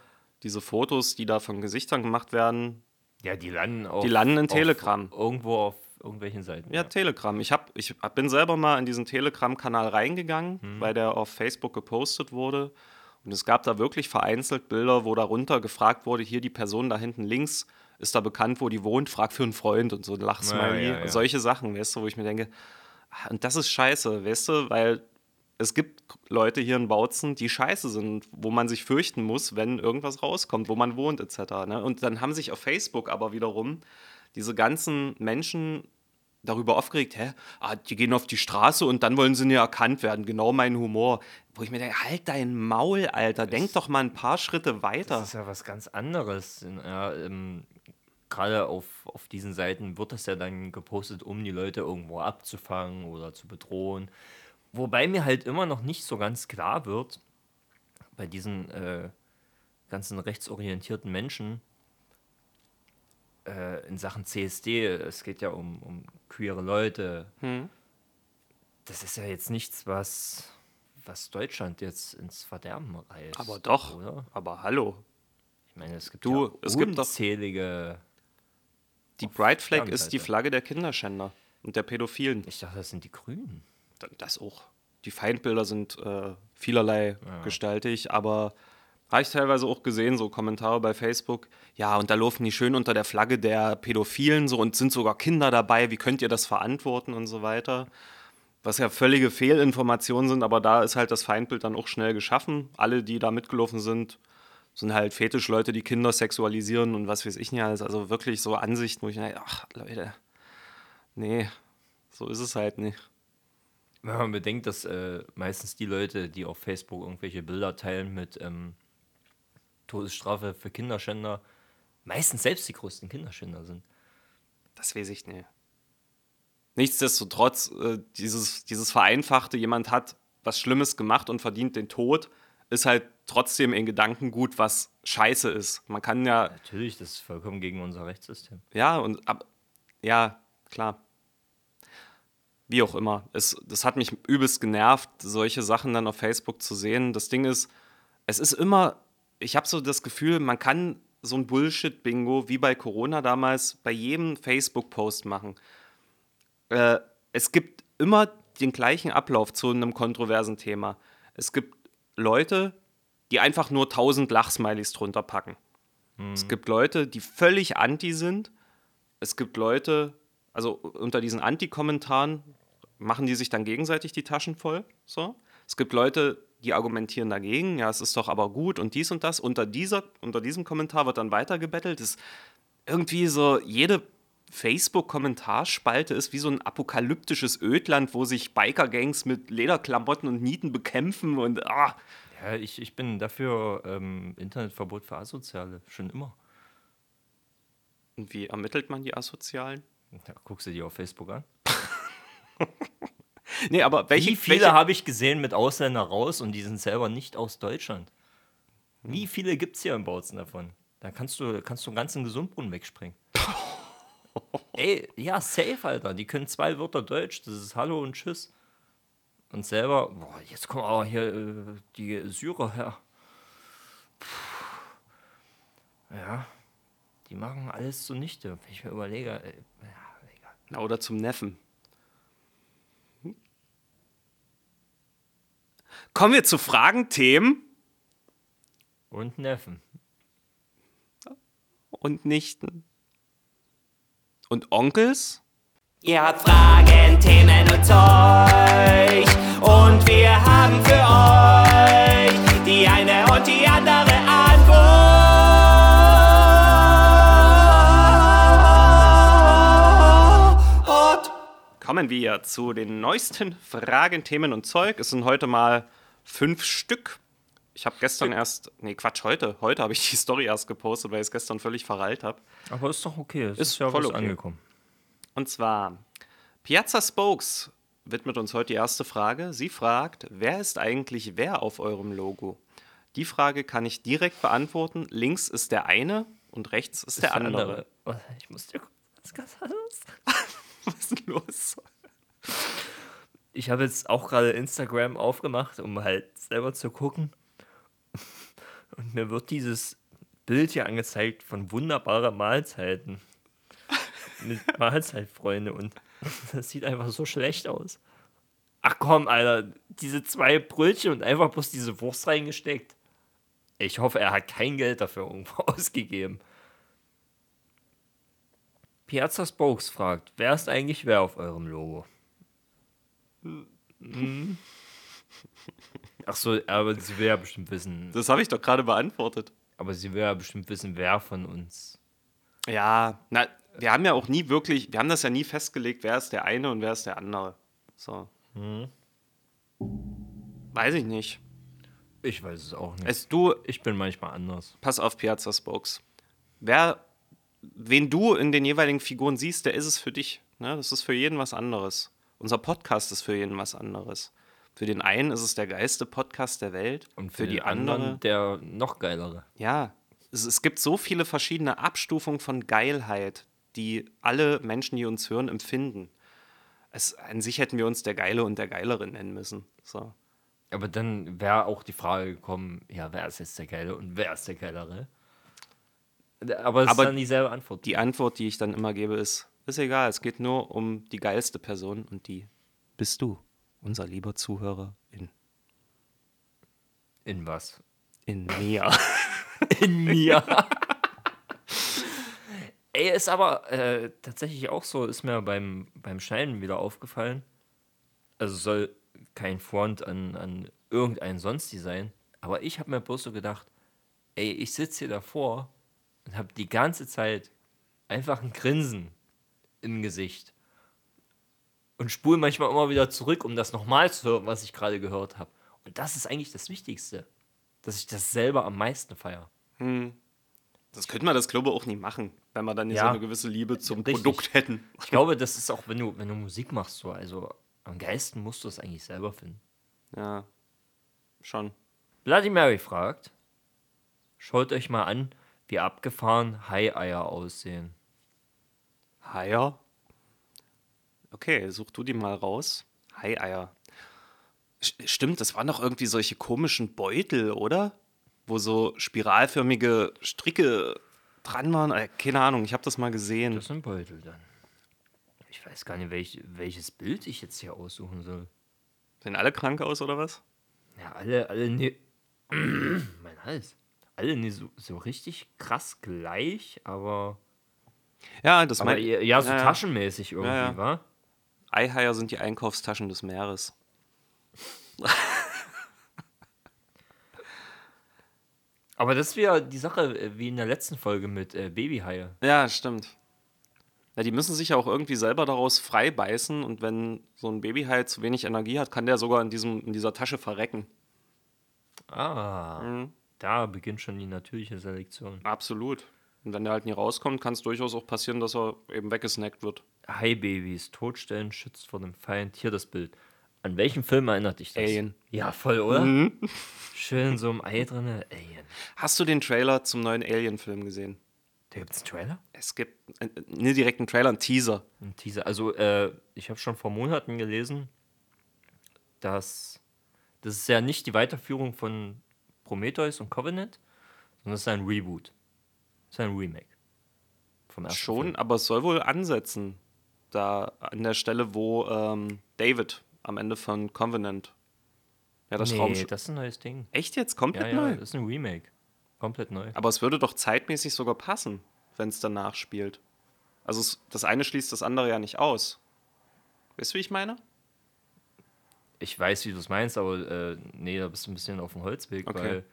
diese Fotos, die da von Gesichtern gemacht werden, Ja, die landen auf. Die landen in Telegram. Irgendwo auf irgendwelchen Seiten. Ja, Telegram. Ich, hab, ich hab- bin selber mal in diesen Telegram-Kanal reingegangen, weil der auf Facebook gepostet wurde. Und es gab da wirklich vereinzelt Bilder, wo darunter gefragt wurde, hier die Person da hinten links ist da bekannt, wo die wohnt, frag für einen Freund und so ein Lachsmiley. Ja, ja, ja. Solche Sachen, weißt du, wo ich mir denke, und das ist scheiße, weißt du, weil es gibt Leute hier in Bautzen, die scheiße sind, wo man sich fürchten muss, wenn irgendwas rauskommt, wo man wohnt, etc. Ne? Und dann haben sich auf Facebook aber wiederum diese ganzen Menschen darüber aufgeregt, hä, ah, die gehen auf die Straße und dann wollen sie nicht erkannt werden. Genau mein Humor. Wo ich mir denke, halt dein Maul, Alter, denk doch mal ein paar Schritte weiter. Das ist ja was ganz anderes. Ja, ähm, Gerade auf, auf diesen Seiten wird das ja dann gepostet, um die Leute irgendwo abzufangen oder zu bedrohen. Wobei mir halt immer noch nicht so ganz klar wird, bei diesen äh, ganzen rechtsorientierten Menschen äh, in Sachen CSD, es geht ja um, um queere Leute. Hm. Das ist ja jetzt nichts, was, was Deutschland jetzt ins Verderben reißt. Aber doch, Oder? aber hallo. Ich meine, es gibt Du, ja es unzählige. Die Auf Bright Flag ist die. Flagge der Kinderschänder und der Pädophilen. Ich dachte, das sind die Grünen. Das auch. Die Feindbilder sind äh, vielerlei gestaltig, aber habe ich teilweise auch gesehen, so Kommentare bei Facebook. Ja, und da laufen die schön unter der Flagge der Pädophilen so und sind sogar Kinder dabei. Wie könnt ihr das verantworten und so weiter? Was ja völlige Fehlinformationen sind, aber da ist halt das Feindbild dann auch schnell geschaffen. Alle, die da mitgelaufen sind, sind halt Fetischleute, die Kinder sexualisieren und was weiß ich nicht alles. Also wirklich so Ansichten, wo ich denke, ach Leute, nee, so ist es halt nicht. Wenn man bedenkt, dass äh, meistens die Leute, die auf Facebook irgendwelche Bilder teilen mit ähm, Todesstrafe für Kinderschänder, meistens selbst die größten Kinderschänder sind. Das weiß ich nicht. Nichtsdestotrotz, äh, dieses, dieses Vereinfachte, jemand hat was Schlimmes gemacht und verdient den Tod, ist halt trotzdem in Gedankengut, was scheiße ist. Man kann ja, Natürlich, das ist vollkommen gegen unser Rechtssystem. ja, und ab, ja, klar. Wie auch immer. Es, das hat mich übelst genervt, solche Sachen dann auf Facebook zu sehen. Das Ding ist, es ist immer, ich habe so das Gefühl, man kann so ein Bullshit-Bingo wie bei Corona damals bei jedem Facebook-Post machen. Äh, es gibt immer den gleichen Ablauf zu einem kontroversen Thema. Es gibt Leute, die einfach nur 1000 Lachsmilies drunter packen. Es gibt Leute, die völlig anti sind. Es gibt Leute, also unter diesen Anti-Kommentaren machen die sich dann gegenseitig die Taschen voll. So. Es gibt Leute, die argumentieren dagegen, ja, es ist doch aber gut und dies und das. Unter, dieser, unter diesem Kommentar wird dann weitergebettelt. Das ist irgendwie so, jede Facebook-Kommentarspalte ist wie so ein apokalyptisches Ödland, wo sich Biker-Gangs mit Lederklamotten und Nieten bekämpfen und ah, Ja, ich, ich bin dafür ähm, Internetverbot für Asoziale, schon immer. Und wie ermittelt man die Asozialen? Ja, guckst du die auf Facebook an? Nee, aber welche, Wie viele habe ich gesehen mit Ausländer raus und die sind selber nicht aus Deutschland? Wie viele gibt es hier im Bautzen davon? Da kannst du, kannst du einen ganzen Gesundbrunnen wegspringen. Ey, ja, safe, Alter. Die können zwei Wörter Deutsch. Das ist Hallo und Tschüss. Und selber, boah, jetzt kommen aber hier äh, die Syrer her. Puh. Ja, die machen alles zunichte. Wenn ich mir überlege, äh, ja, egal. Na, oder zum Neffen. Hm? Kommen wir zu Fragen, Themen. Und Neffen. und Nichten. Und Onkels? Ihr habt Fragen, Themen und Zeug. Und wir haben für euch die eine und die andere Antwort. Kommen wir zu den neuesten Fragen, Themen und Zeug. Es sind heute mal fünf Stück. Ich habe gestern erst, nee, Quatsch, heute. Heute habe ich die Story erst gepostet, weil ich es gestern völlig verrallt habe. Aber ist doch okay. Es Ist voll okay. angekommen. Und zwar, Piazza Spokes widmet uns heute die erste Frage. Sie fragt, wer ist eigentlich wer auf eurem Logo? Die Frage kann ich direkt beantworten. Links ist der eine und rechts ist, der, andere. Oh, ich muss dir anderes. Was ist denn los? Ich habe jetzt auch gerade Instagram aufgemacht, um halt selber zu gucken. Und mir wird dieses Bild hier angezeigt von wunderbaren Mahlzeiten. Mit Mahlzeitfreunde und das sieht einfach so schlecht aus. Ach komm, Alter, diese zwei Brötchen und einfach bloß diese Wurst reingesteckt. Ich hoffe, er hat kein Geld dafür irgendwo ausgegeben. Piazza Spokes fragt, wer ist eigentlich wer auf eurem Logo? Hm. Ach so, aber sie will ja bestimmt wissen. Das habe ich doch gerade beantwortet. Aber sie will ja bestimmt wissen, wer von uns. Ja, na, wir haben ja auch nie wirklich, wir haben das ja nie festgelegt, wer ist der eine und wer ist der andere. So. Weiß ich nicht. Ich weiß es auch nicht. Es, du, ich bin manchmal anders. pass auf, Piazza Spokes. Wer, wen du in den jeweiligen Figuren siehst, der ist es für dich. Ne? Das ist für jeden was anderes. Unser Podcast ist für jeden was anderes. Für den einen ist es der geilste Podcast der Welt. Und für, für die die andere, anderen der noch geilere. ja, es, es gibt so viele verschiedene Abstufungen von Geilheit, die alle Menschen, die uns hören, empfinden. Es, an sich hätten wir uns der Geile und der Geilere nennen müssen. So. Aber dann wäre auch die Frage gekommen, ja, wer ist jetzt der Geile und wer ist der Geilere? Aber es Aber ist dann dieselbe Antwort. Die Antwort, die ich dann immer gebe, ist, ist egal, es geht nur um die geilste Person und die bist du, unser lieber Zuhörer in, In was? in mir. In mir. Ey, ist aber äh, tatsächlich auch so, ist mir beim, beim Schneiden wieder aufgefallen. Also soll kein Front an, an irgendein sonsti sein. Aber ich habe mir bloß so gedacht, ey, ich sitze hier davor und habe die ganze Zeit einfach ein Grinsen im Gesicht. Und spule manchmal immer wieder zurück, um das nochmal zu hören, was ich gerade gehört habe. Und das ist eigentlich das Wichtigste. Dass ich das selber am meisten feiere. Das könnte man das, glaube ich, auch nie machen, wenn wir dann so Ja. eine gewisse Liebe zum Richtig. Produkt hätten. Ich glaube, das ist auch, wenn du, wenn du Musik machst, so, also am geilsten musst du es eigentlich selber finden. Ja, schon. Bloody Mary fragt: Schaut euch mal an, wie abgefahren Hai-Eier aussehen. Haier. Okay, such du die mal raus. Hai-Eier. Stimmt, das waren doch irgendwie solche komischen Beutel, oder? Wo so spiralförmige Stricke dran waren. Äh, keine Ahnung, ich habe das mal gesehen. Das sind Beutel dann. Ich weiß gar nicht, welch, welches Bild ich jetzt hier aussuchen soll. Sehen alle krank aus, oder was? Ja, alle, alle, ne. mein Hals. Alle ne, so, so richtig krass gleich, aber. Ja, das aber mein, eher- ja, so ja. taschenmäßig irgendwie, Ja, ja. wa? Eihaier sind die Einkaufstaschen des Meeres. Aber das ist wieder die Sache, äh, wie in der letzten Folge mit äh, Babyhaie. Ja, stimmt. Ja, die müssen sich ja auch irgendwie selber daraus frei beißen und wenn so ein Babyhai zu wenig Energie hat, kann der sogar in, diesem, in dieser Tasche verrecken. Ah, Mhm. da beginnt schon die natürliche Selektion. Absolut. Und wenn der halt nie rauskommt, kann es durchaus auch passieren, dass er eben weggesnackt wird. Hai-Babys, Todstellen schützt vor dem Feind. Hier das Bild. An welchen Film erinnert dich das? Alien. Ja, voll, oder? Mhm. Schön so im Ei drinne. Alien. Hast du den Trailer zum neuen Alien-Film gesehen? Da gibt's einen Trailer? Es gibt äh, nicht direkt einen Trailer, einen Teaser. Ein Teaser. Also, äh, ich habe schon vor Monaten gelesen, dass das ist ja nicht die Weiterführung von Prometheus und Covenant, sondern es ist ein Reboot. Es ist ein Remake. Vom ersten Schon, Film. aber es soll wohl ansetzen. Da an der Stelle, wo ähm, David am Ende von Covenant. Ja, das nee, Raumschiff. das ist ein neues Ding. Echt jetzt? Ja, Komplett ja, neu? das ist ein Remake. Komplett neu. Aber es würde doch zeitmäßig sogar passen. wenn es danach spielt. Also es, das eine schließt das andere ja nicht aus. Weißt du, wie ich meine? Ich weiß, wie du es meinst, aber äh, nee, da bist du ein bisschen auf dem Holzweg, Okay. weil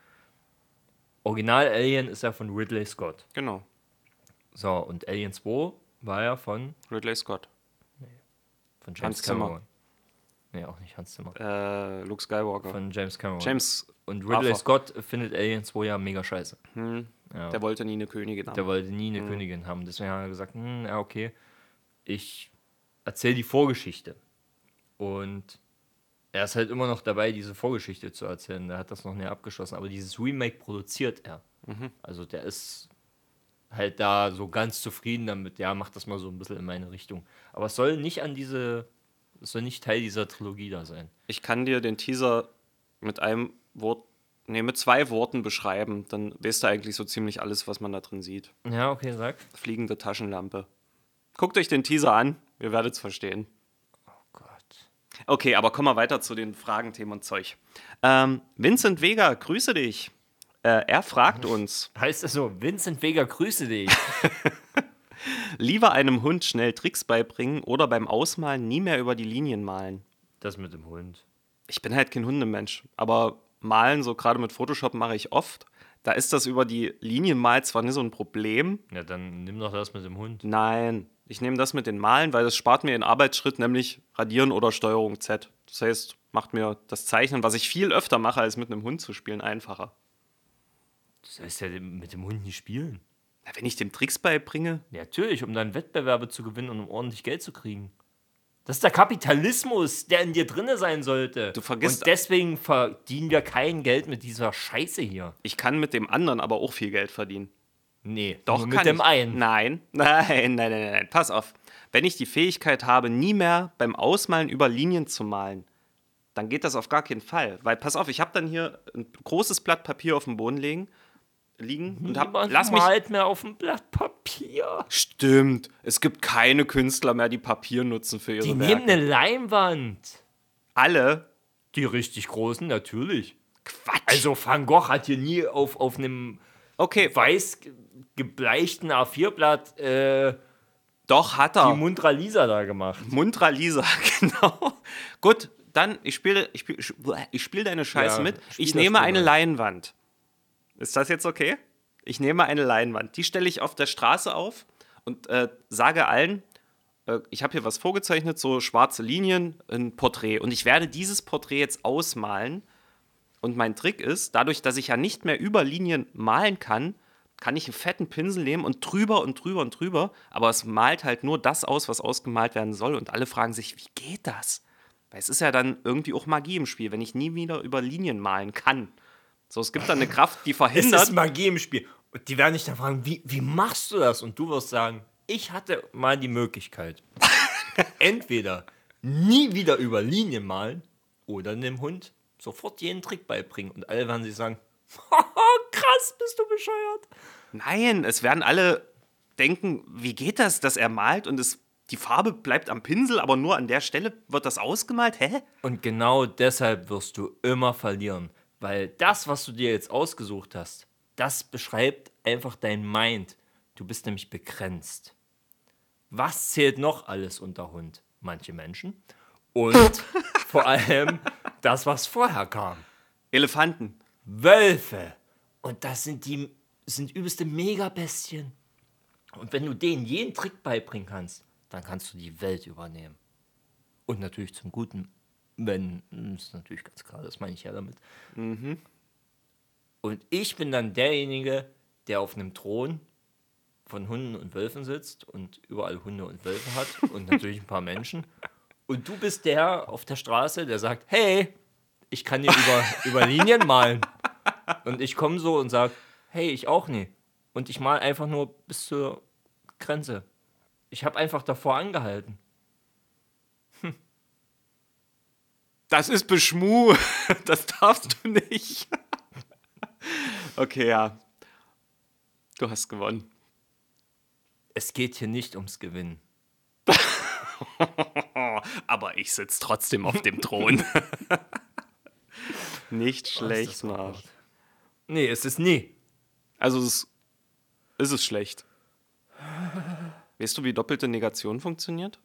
Original Alien ist ja von Ridley Scott. Genau. So, und Alien 2 war ja von, Ridley Scott. von James Hans Zimmer. Nee, auch nicht Hans Zimmer. Äh, Luke Skywalker. Von James Cameron. James, und Ridley Arthur. Scott findet Alien 2 ja mega scheiße. hm, Ja. der wollte nie eine Königin haben. Der wollte nie eine Königin haben. Deswegen hat er gesagt, hm, ja, okay, ich erzähle die Vorgeschichte. Und er ist halt immer noch dabei, diese Vorgeschichte zu erzählen. Er hat das noch nicht abgeschlossen. Aber dieses Remake produziert er. Also der ist halt da so ganz zufrieden damit. Ja, macht das mal so ein bisschen in meine Richtung. Aber es soll nicht an diese, es soll nicht Teil dieser Trilogie da sein. Ich kann dir den Teaser mit einem Wort, nee, mit zwei Worten beschreiben. Dann weißt du eigentlich so ziemlich alles, was man da drin sieht. Ja, okay, sag. Fliegende Taschenlampe. Guckt euch den Teaser an, ihr werdet es verstehen. Oh Gott. Okay, aber kommen wir weiter zu den Fragen, Themen und Zeug. Ähm, Vincent Vega, grüße dich. Äh, er fragt uns, Heißt das so, Vincent Vega, grüße dich. lieber einem Hund schnell Tricks beibringen oder beim Ausmalen nie mehr über die Linien malen? Das mit dem Hund. Ich bin halt kein Hundemensch, aber malen, so gerade mit Photoshop mache ich oft. Da ist das über die Linien mal zwar nicht so ein Problem. Ja, dann nimm doch das mit dem Hund. Nein, ich nehme das mit den Malen, weil das spart mir den Arbeitsschritt, nämlich Radieren oder Steuerung Z. Das heißt, macht mir das Zeichnen, was ich viel öfter mache, als mit einem Hund zu spielen, einfacher. Du sollst ja mit dem Hund nicht spielen. Na, wenn ich dem Tricks beibringe, Ja, natürlich, um dann Wettbewerbe zu gewinnen und um ordentlich Geld zu kriegen. Das ist der Kapitalismus, der in dir drinne sein sollte. Du vergisst- Und deswegen verdienen wir kein Geld mit dieser Scheiße hier. ich kann mit dem anderen aber auch viel Geld verdienen. Nee, Doch, nur kann mit dem ich. einen. Nein, nein, nein, nein, nein, nein. Pass auf. Wenn ich die Fähigkeit habe, nie mehr beim Ausmalen über Linien zu malen, dann geht das auf gar keinen Fall. Weil, pass auf, ich habe dann hier ein großes Blatt Papier auf dem Boden liegen, liegen und hab, Niemand lass mich. malt mehr auf dem Blatt Papier. Stimmt, es gibt keine Künstler mehr, die Papier nutzen für ihre Die Werke. nehmen eine Leinwand. Alle. Die richtig großen, natürlich. Quatsch. Also Van Gogh hat hier nie auf, auf einem okay, weiß ge- gebleichten A4-Blatt äh, doch hat die er. Mundra Lisa da gemacht. Muntra Lisa, genau. Gut, dann, ich spiele ich spiel, ich spiel deine Scheiße Ja, mit. Ich nehme eine. Leinwand. Ist das jetzt okay? Ich nehme eine Leinwand. Die stelle ich auf der Straße auf und äh, sage allen, äh, ich habe hier was vorgezeichnet, so schwarze Linien, ein Porträt. Und ich werde dieses Porträt jetzt ausmalen. Und mein Trick ist, dadurch, dass ich ja nicht mehr über Linien malen kann, kann ich einen fetten Pinsel nehmen und drüber und drüber und drüber, aber es malt halt nur das aus, was ausgemalt werden soll. Und alle fragen sich, wie geht das? Weil es ist ja dann irgendwie auch Magie im Spiel, wenn ich nie wieder über Linien malen kann. So, es gibt dann eine Kraft, die Es verhindert. ist Magie im Spiel. Und die werden dich dann fragen, wie, wie machst du das? Und du wirst sagen, ich hatte mal die Möglichkeit, entweder nie wieder über Linien malen oder dem Hund sofort jeden Trick beibringen. Und alle werden sich sagen, krass, bist du bescheuert. Nein, es werden alle denken, wie geht das, dass er malt und es, die Farbe bleibt am Pinsel, aber nur an der Stelle wird das ausgemalt? Hä? Und genau deshalb wirst du immer verlieren. Weil das, was du dir jetzt ausgesucht hast, das beschreibt einfach dein Mind. Du bist nämlich begrenzt. Was zählt noch alles unter Hund? Manche Menschen. Und vor allem das, was vorher kam. Elefanten. Wölfe. Und das sind die sind übelste Megabestien. Und wenn du denen jeden Trick beibringen kannst, dann kannst du die Welt übernehmen. Und natürlich zum Guten Das ist natürlich ganz klar, das meine ich ja damit. Und ich bin dann derjenige, der auf einem Thron von Hunden und Wölfen sitzt und überall Hunde und Wölfe hat und natürlich ein paar Menschen. Und du bist der auf der Straße, der sagt, hey, ich kann hier über, über Linien malen. Und ich komme so und sage, hey, ich auch nie. Und ich mal einfach nur bis zur Grenze. Ich habe einfach davor angehalten. Das ist Beschmu. Das darfst du nicht. Okay, ja. Du hast gewonnen. Es geht hier nicht ums Gewinnen. Aber ich sitze trotzdem auf dem Thron. Nicht schlecht, Oh, das Marsch. Nee, es ist nie. Also es ist, ist es schlecht. Weißt du, wie doppelte Negation funktioniert?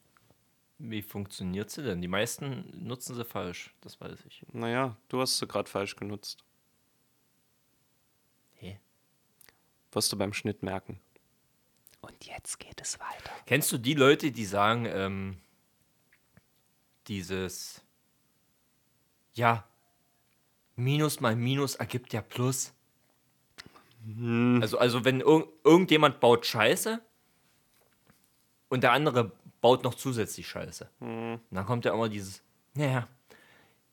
Wie funktioniert sie denn? Die meisten nutzen sie falsch, das weiß ich. Naja, du hast sie gerade falsch genutzt. Hä? Wirst du beim Schnitt merken. Und jetzt geht es weiter. Kennst du die Leute, die sagen, ähm, dieses, ja, Minus mal Minus ergibt ja Plus? Also, also wenn irg irgendjemand baut Scheiße und der andere baut noch zusätzlich Scheiße. Und dann kommt ja immer dieses, naja,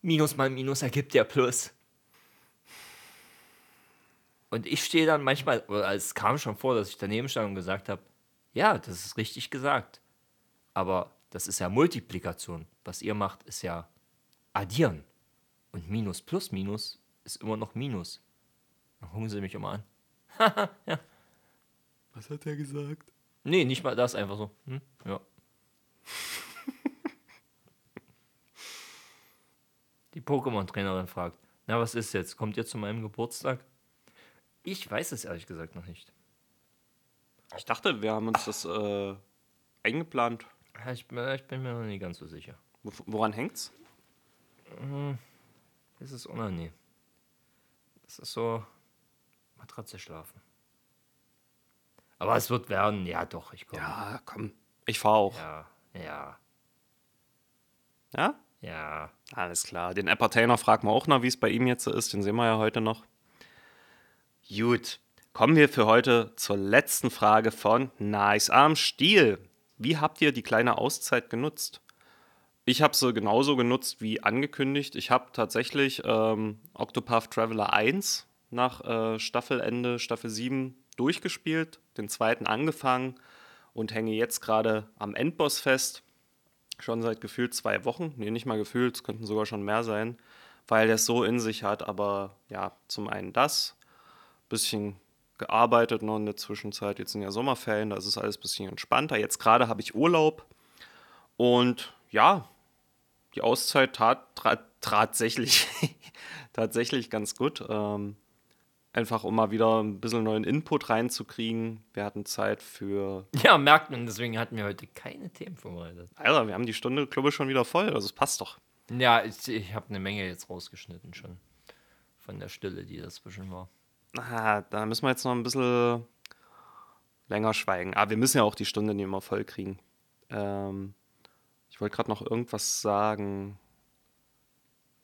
Minus mal Minus ergibt ja Plus. Und ich stehe dann manchmal, oder es kam schon vor, dass ich daneben stand und gesagt habe, ja, das ist richtig gesagt. Aber das ist ja Multiplikation. Was ihr macht, ist ja addieren. Und Minus plus Minus ist immer noch Minus. Dann gucken sie mich immer an. Was hat er gesagt? Nee, nicht mal das, einfach so. Hm? Ja. Die Pokémon-Trainerin fragt, na, was ist jetzt? Kommt ihr zu meinem Geburtstag? Ich weiß es ehrlich gesagt noch nicht. Ich dachte, wir haben uns das äh, eingeplant. Ich, bin- ich bin mir noch nicht ganz so sicher. Wo- Woran hängt's? Das ist unangenehm. Das ist so Matratze schlafen. Aber es wird werden, ja doch, ich komme. Ja, komm. Ich fahr auch. ja, ja, Ja? Ja. Alles klar. Den Appertainer fragen wir auch noch, wie es bei ihm jetzt so ist. Den sehen wir ja heute noch. Gut. Kommen wir für heute zur letzten Frage von Nice Arm Stiel. Wie habt ihr die kleine Auszeit genutzt? Ich habe sie genauso genutzt wie angekündigt. Ich habe tatsächlich ähm, Octopath Traveler 1 nach äh, Staffelende, Staffel 7 durchgespielt, den zweiten angefangen und hänge jetzt gerade am Endboss fest schon seit gefühlt zwei Wochen. Nee, nicht mal gefühlt, es könnten sogar schon mehr sein, weil der es so in sich hat. Aber ja, zum einen das, bisschen gearbeitet noch in der Zwischenzeit. Jetzt sind ja Sommerferien, da ist es alles ein bisschen entspannter. Jetzt gerade habe ich Urlaub und ja, die Auszeit tat, tat tatsächlich, tatsächlich ganz gut. Ähm, einfach um mal wieder ein bisschen neuen Input reinzukriegen. Wir hatten Zeit für Ja, merkt man, deswegen hatten wir heute keine Themen vorbereitet. Alter, wir haben die Stunde, glaube ich, schon wieder voll. Also es passt doch. Ja, ich, ich habe eine Menge jetzt rausgeschnitten schon. Von der Stille, die dazwischen war. Ah, da müssen wir jetzt noch ein bisschen länger schweigen. Ah, wir müssen ja auch die Stunde nicht immer voll kriegen. Ähm, ich wollte gerade noch irgendwas sagen.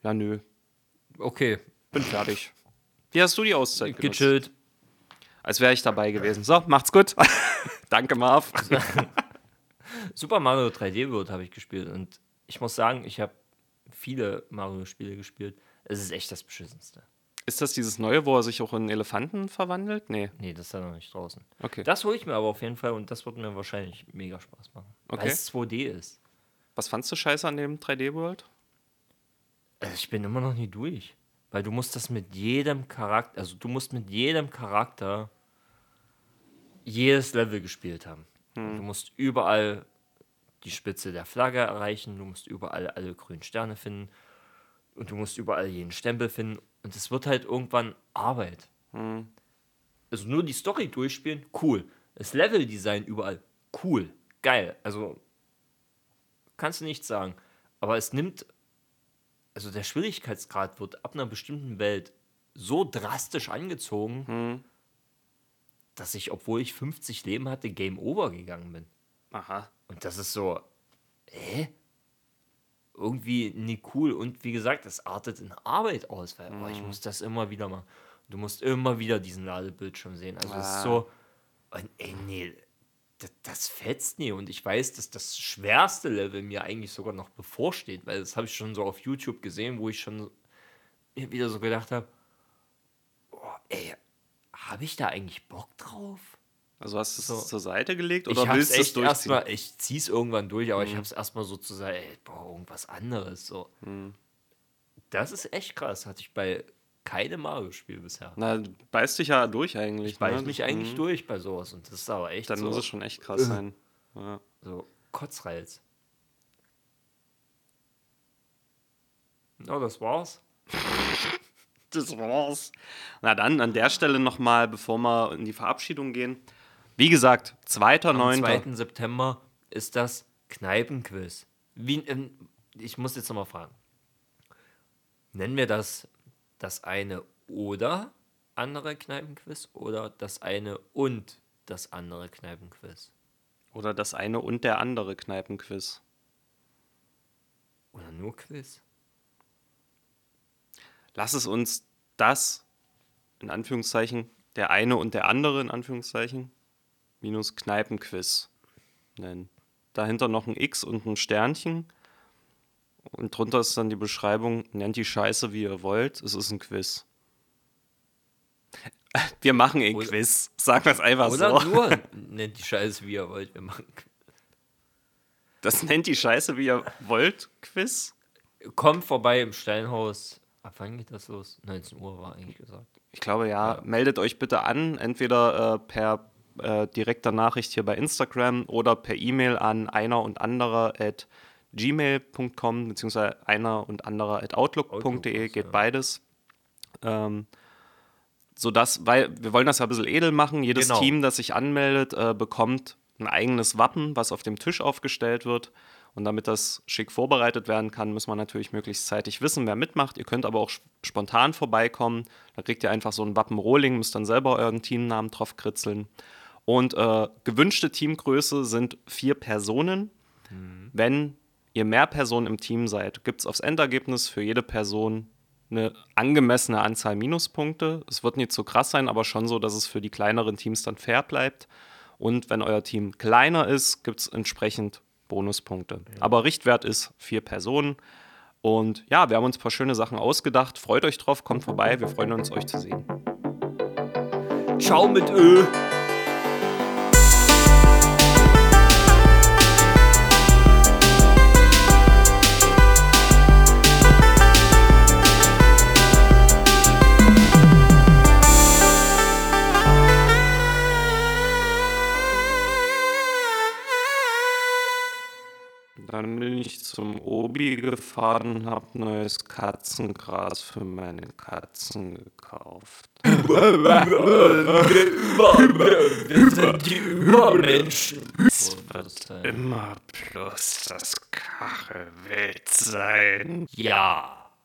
Ja, nö. Okay, Bin fertig. Wie hast du die Auszeit genutzt? gechillt. Als wäre ich dabei gewesen. So, macht's gut. Danke, Marv. Super Mario 3D World habe ich gespielt und ich muss sagen, ich habe viele Mario-Spiele gespielt. Es ist echt das Beschissenste. Ist das dieses neue, wo er sich auch in Elefanten verwandelt? Nee. Nee, das ist ja noch nicht draußen. Okay. Das hole ich mir aber auf jeden Fall und das wird mir wahrscheinlich mega Spaß machen. Okay. Weil es 2D ist. Was fandst du scheiße an dem 3D-World? Also ich bin immer noch nie durch. Weil du musst das mit jedem Charakter, also du musst mit jedem Charakter jedes Level gespielt haben. Und Du musst überall die Spitze der Flagge erreichen, du musst überall alle grünen Sterne finden und du musst überall jeden Stempel finden. Und es wird halt irgendwann Arbeit. Also nur die Story durchspielen, cool. Das Leveldesign überall, cool, geil. Also kannst du nichts sagen. Aber es nimmt also der Schwierigkeitsgrad wird ab einer bestimmten Welt so drastisch angezogen, dass ich, obwohl ich 50 Leben hatte, Game Over gegangen bin. Aha. Und das ist so, hä? Irgendwie nicht cool. Und wie gesagt, das artet in Arbeit aus, weil oh, ich muss das immer wieder machen. Du musst immer wieder diesen Ladebildschirm sehen. Also es ist so, und, ey, nee, das, das fetzt nie. Und ich weiß, dass das schwerste Level mir eigentlich sogar noch bevorsteht, weil das habe ich schon so auf YouTube gesehen, wo ich schon wieder so gedacht habe, oh, ey, habe ich da eigentlich Bock drauf? Also hast du es So. zur Seite gelegt Ich oder hab's willst du es echt durchziehen? erstmal, ich zieh's irgendwann durch, aber ich hab's erstmal so zu sagen, ey, boah, irgendwas anderes. So. Das ist echt krass. Hatte ich bei keinem Mario-Spiel bisher. Na, du beißt dich ja durch eigentlich. Ich beiß ne? mich eigentlich Mhm. durch bei sowas und das ist aber echt Dann so, muss es schon echt krass sein. Ja. so Kotzreiz. Ja, das war's. Das war's. Na dann, an der Stelle nochmal, bevor wir in die Verabschiedung gehen, Wie gesagt, Am 2.9. 2. September ist das Kneipenquiz. Wie, ähm, ich muss jetzt nochmal fragen. Nennen wir das das eine oder andere Kneipenquiz oder das eine und das andere Kneipenquiz? Oder das eine und der andere Kneipenquiz. Oder nur Quiz? Lass es uns das, in Anführungszeichen, der eine und der andere, in Anführungszeichen, minus Kneipenquiz nennen. Dahinter noch ein X und ein Sternchen. Und drunter ist dann die Beschreibung, nennt die Scheiße, wie ihr wollt, es ist ein Quiz. Wir machen ein Oder- Quiz. Sagen wir es einfach Oder so. nur nennt die Scheiße, wie ihr wollt. Wir machen Das nennt die Scheiße, wie ihr wollt, Quiz. Kommt vorbei im Steinhaus. Ab wann geht das los? 19 Uhr war eigentlich gesagt. Ich glaube ja. Meldet euch bitte an, entweder äh, per äh, direkter Nachricht hier bei Instagram oder per E-Mail an einer und anderer at gmail.com beziehungsweise einer und anderer at outlook.de Outlook, geht ja. beides. Ähm, sodass, weil wir wollen das ja ein bisschen edel machen, jedes Genau. Team, das sich anmeldet, äh, bekommt ein eigenes Wappen, was auf dem Tisch aufgestellt wird. Und damit das schick vorbereitet werden kann, muss man natürlich möglichst zeitig wissen, wer mitmacht. Ihr könnt aber auch sp- spontan vorbeikommen. Da kriegt ihr einfach so ein Wappen-Rohling, müsst dann selber euren Teamnamen drauf kritzeln. Und äh, gewünschte Teamgröße sind vier Personen. Wenn ihr mehr Personen im Team seid, gibt es aufs Endergebnis für jede Person eine angemessene Anzahl Minuspunkte. Es wird nicht so krass sein, aber schon so, dass es für die kleineren Teams dann fair bleibt. Und wenn euer Team kleiner ist, gibt es entsprechend Bonuspunkte. Aber Richtwert ist vier Personen. Und ja, wir haben uns ein paar schöne Sachen ausgedacht. Freut euch drauf, kommt vorbei. Wir freuen uns, euch zu sehen. Ciao mit Ö. Dann bin ich zum Obi gefahren und habe neues Katzengras für meine Katzen gekauft. Wir sind die Übermenschen. Immer plus das Kachelwild sein. Ja.